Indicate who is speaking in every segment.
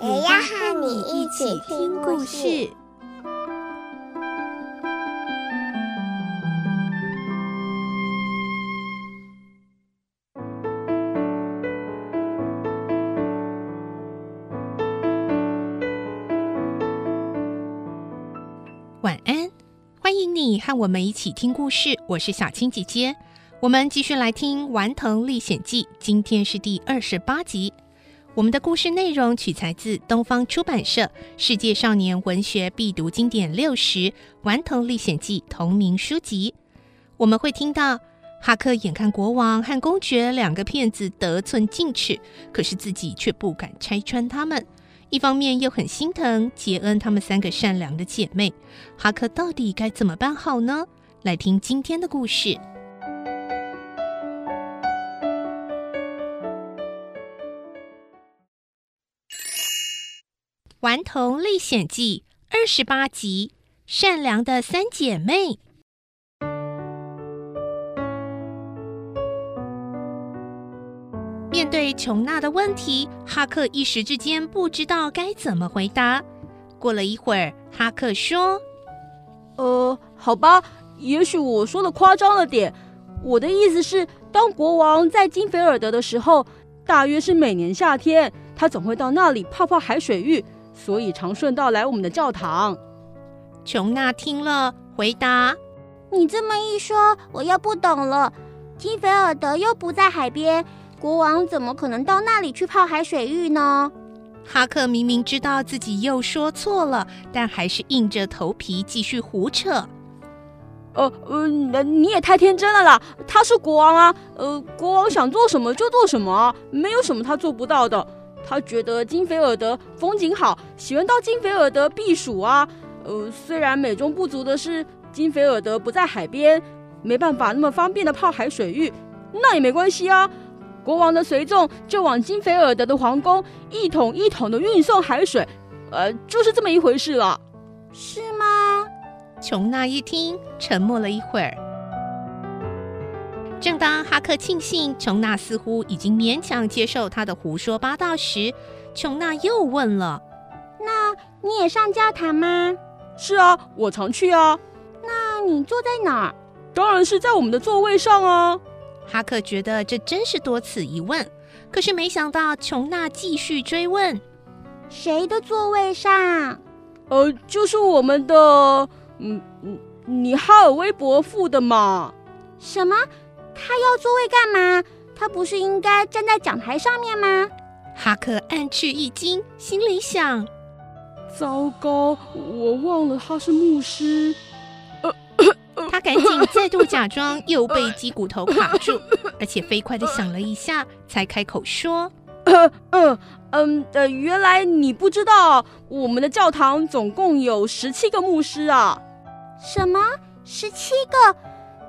Speaker 1: 也要和你一起听故事。
Speaker 2: 晚安，欢迎你和我们一起听故事。我是小青姐姐，我们继续来听《顽童历险记》，今天是第二十八集。我们的故事内容取材自东方出版社《世界少年文学必读经典六十·顽童历险记》同名书籍。我们会听到哈克眼看国王和公爵两个骗子得寸进尺，可是自己却不敢拆穿他们，一方面又很心疼杰恩他们三个善良的姐妹。哈克到底该怎么办好呢？来听今天的故事。《顽童历险记》二十八集：善良的三姐妹。面对琼娜的问题，哈克一时之间不知道该怎么回答。过了一会儿，哈克说：“
Speaker 3: 呃，好吧，也许我说的夸张了点。我的意思是，当国王在金菲尔德的时候，大约是每年夏天，他总会到那里泡泡海水浴。”所以常顺道来我们的教堂。
Speaker 2: 琼娜听了，回答：“
Speaker 1: 你这么一说，我又不懂了。金菲尔德又不在海边，国王怎么可能到那里去泡海水浴呢？”
Speaker 2: 哈克明明知道自己又说错了，但还是硬着头皮继续胡扯。
Speaker 3: 呃呃，你也太天真了啦！他是国王啊，呃，国王想做什么就做什么啊，没有什么他做不到的。他觉得金菲尔德风景好，喜欢到金菲尔德避暑啊。呃，虽然美中不足的是金菲尔德不在海边，没办法那么方便的泡海水浴，那也没关系啊。国王的随从就往金菲尔德的皇宫一桶一桶的运送海水，呃，就是这么一回事了。
Speaker 1: 是吗？
Speaker 2: 琼娜一听，沉默了一会儿。正当哈克庆幸琼娜似乎已经勉强接受他的胡说八道时，琼娜又问了：“
Speaker 1: 那你也上教堂吗？”“
Speaker 3: 是啊，我常去啊。”“
Speaker 1: 那你坐在哪儿？”“
Speaker 3: 当然是在我们的座位上啊。”
Speaker 2: 哈克觉得这真是多此一问，可是没想到琼娜继续追问：“
Speaker 1: 谁的座位上？”“
Speaker 3: 呃，就是我们的……嗯嗯，你哈尔威伯父的嘛。”“
Speaker 1: 什么？”他要座位干嘛？他不是应该站在讲台上面吗？
Speaker 2: 哈克暗吃一惊，心里想：
Speaker 3: 糟糕，我忘了他是牧师。
Speaker 2: 他赶紧再度假装又被鸡骨头卡住，而且飞快的想了一下，才开口说：“
Speaker 3: 嗯嗯嗯，呃，原来你不知道，我们的教堂总共有十七个牧师啊。”
Speaker 1: 什么？十七个？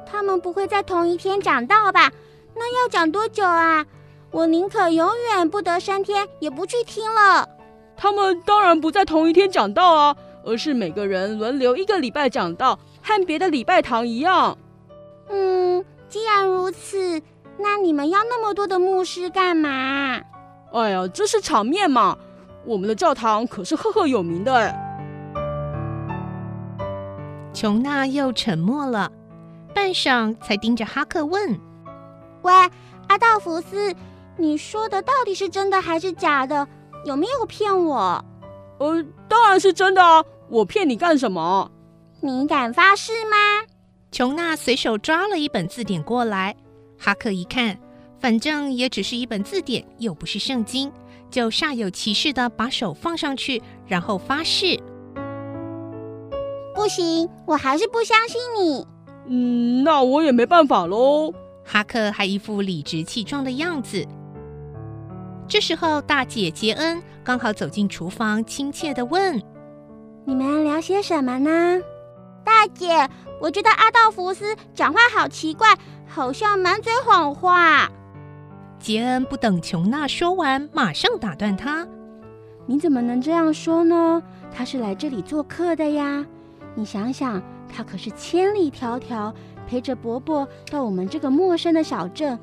Speaker 1: 他们不会在同一天讲到吧？那要讲多久啊？我宁可永远不得升天，也不去听了。
Speaker 3: 他们当然不在同一天讲道啊，而是每个人轮流一个礼拜讲道，和别的礼拜堂一样。
Speaker 1: 嗯，既然如此，那你们要那么多的牧师干嘛？
Speaker 3: 哎呀，这是场面嘛！我们的教堂可是赫赫有名的哎。
Speaker 2: 琼娜又沉默了。半晌，才盯着哈克问：“
Speaker 1: 喂，阿道夫斯，你说的到底是真的还是假的？有没有骗我？”“
Speaker 3: 呃，当然是真的啊！我骗你干什么？”“
Speaker 1: 你敢发誓吗？”
Speaker 2: 琼娜随手抓了一本字典过来，哈克一看，反正也只是一本字典，又不是圣经，就煞有其事的把手放上去，然后发誓：“
Speaker 1: 不行，我还是不相信你。”
Speaker 3: 嗯，那我也没办法喽。
Speaker 2: 哈克还一副理直气壮的样子。这时候，大姐杰恩刚好走进厨房，亲切地问：“
Speaker 1: 你们聊些什么呢？”大姐，我觉得阿道弗斯讲话好奇怪，好像满嘴谎话。
Speaker 2: 杰恩不等琼娜说完，马上打断她：“
Speaker 1: 你怎么能这样说呢？他是来这里做客的呀！你想想，他可是千里迢迢陪着伯伯到我们这个陌生的小镇，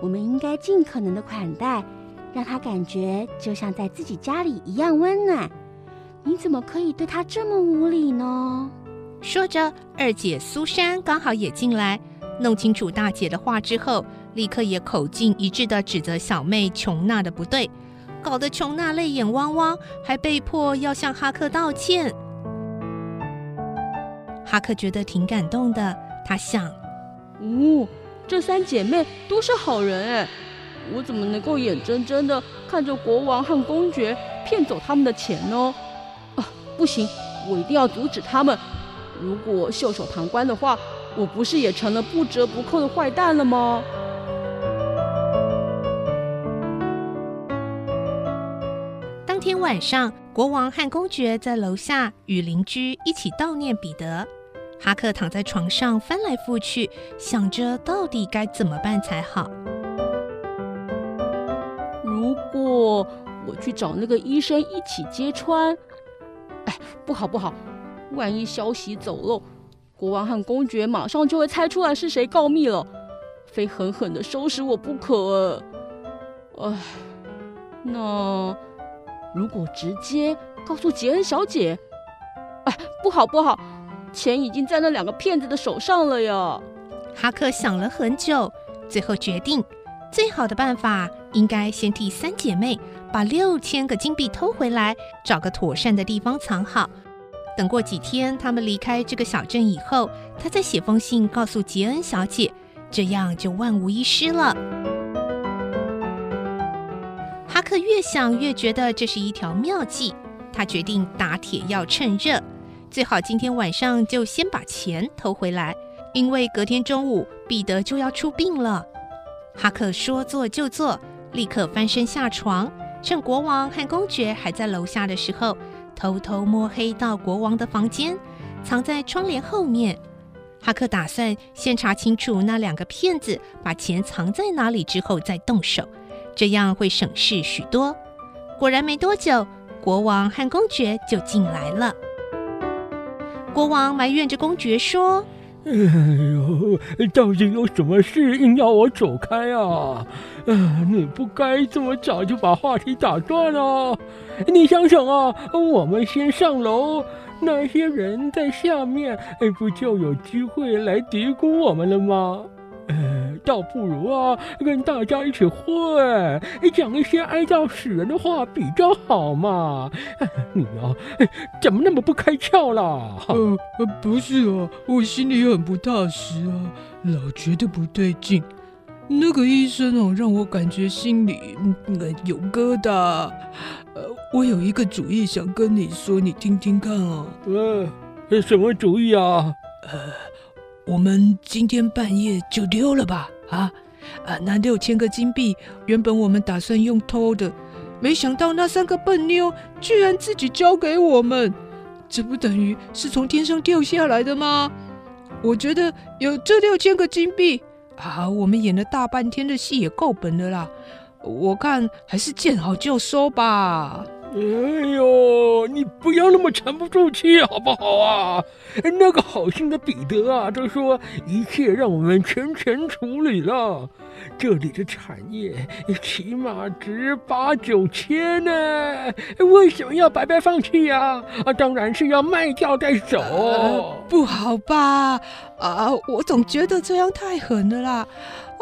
Speaker 1: 我们应该尽可能的款待，让他感觉就像在自己家里一样温暖。你怎么可以对他这么无礼呢？”
Speaker 2: 说着，二姐苏珊刚好也进来，弄清楚大姐的话之后，立刻也口径一致地指责小妹琼娜的不对，搞得琼娜泪眼汪汪，还被迫要向哈克道歉。哈克觉得挺感动的，他想：
Speaker 3: 哦，这三姐妹都是好人哎，我怎么能够眼睁睁的看着国王和公爵骗走他们的钱呢？啊，不行，我一定要阻止他们。如果袖手旁观的话，我不是也成了不折不扣的坏蛋了吗？
Speaker 2: 当天晚上，国王和公爵在楼下与邻居一起悼念彼得。哈克躺在床上翻来覆去，想着到底该怎么办才好。
Speaker 3: 如果我去找那个医生一起揭穿，哎，不好不好！万一消息走漏，国王和公爵马上就会猜出来是谁告密了，非狠狠的收拾我不可。哎，那如果直接告诉杰恩小姐，哎，不好不好，钱已经在那两个骗子的手上了呀。
Speaker 2: 哈克想了很久，最后决定，最好的办法应该先替三姐妹把六千个金币偷回来，找个妥善的地方藏好。等过几天，他们离开这个小镇以后，他再写封信告诉杰恩小姐，这样就万无一失了。哈克越想越觉得这是一条妙计，他决定打铁要趁热，最好今天晚上就先把钱偷回来，因为隔天中午彼得就要出殡了。哈克说做就做，立刻翻身下床，趁国王和公爵还在楼下的时候。偷偷摸黑到国王的房间，藏在窗帘后面。哈克打算先查清楚那两个骗子把钱藏在哪里之后再动手，这样会省事许多。果然没多久，国王和公爵就进来了。国王埋怨着公爵说：“
Speaker 4: 哎呦，到底有什么事硬要我走开啊？啊，你不该这么早就把话题打断啊！”你想想啊，我们先上楼，那些人在下面，哎，不就有机会来嘀咕我们了吗？哎，倒不如啊，跟大家一起混，讲一些哀悼死人的话比较好嘛。你啊，怎么那么不开窍啦？
Speaker 5: 呃，不是啊，我心里很不踏实啊，老觉得不对劲。那个医生哦，让我感觉心里嗯有疙瘩。呃，我有一个主意想跟你说，你听听看哦。
Speaker 4: 呃，什么主意啊？
Speaker 5: 呃，我们今天半夜就溜了吧？啊啊，那六千个金币原本我们打算用偷的，没想到那三个笨妞居然自己交给我们，这不等于是从天上掉下来的吗？我觉得有这六千个金币。啊，我们演了大半天的戏也够本了啦，我看还是见好就收吧。
Speaker 4: 哎呦，你不要那么沉不住气好不好啊？那个好心的彼得啊，都说一切让我们全权处理了。这里的产业起码值八九千呢，为什么要白白放弃呀？啊，当然是要卖掉再走。
Speaker 5: 不好吧？啊，我总觉得这样太狠了啦。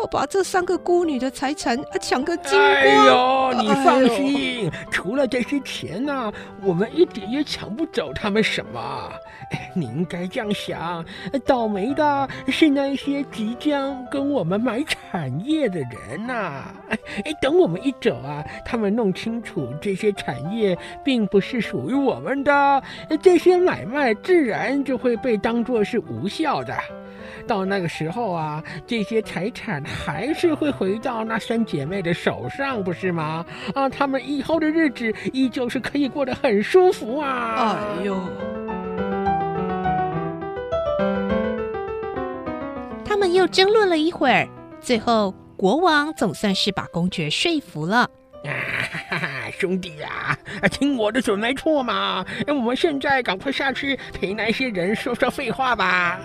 Speaker 5: 我把这三个孤女的财产啊抢个精光！
Speaker 4: 哎呦，你放心，哎、除了这些钱呢、啊，我们一点也抢不走他们什么。哎，你应该这样想，倒霉的是那些即将跟我们买产业的人呐、啊。哎，等我们一走啊，他们弄清楚这些产业并不是属于我们的，这些买卖自然就会被当作是无效的。到那个时候啊，这些财产还是会回到那三姐妹的手上，不是吗？啊，她们以后的日子依旧是可以过得很舒服啊！
Speaker 5: 哎呦，
Speaker 2: 他们又争论了一会儿，最后国王总算是把公爵说服了。
Speaker 4: 啊哈哈，兄弟呀，啊，听我的准没错嘛！我们现在赶快下去陪那些人说说废话吧。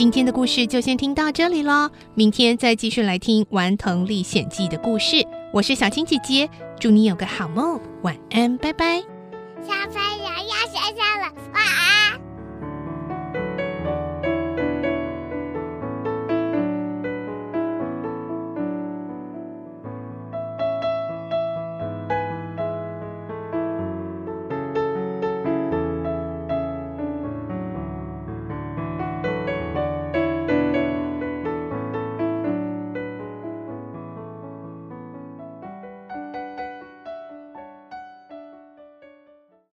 Speaker 2: 今天的故事就先听到这里喽，明天再继续来听《顽童历险记》的故事。我是小青姐姐，祝你有个好梦，晚安，拜拜。
Speaker 6: 小朋友要睡觉了，晚安。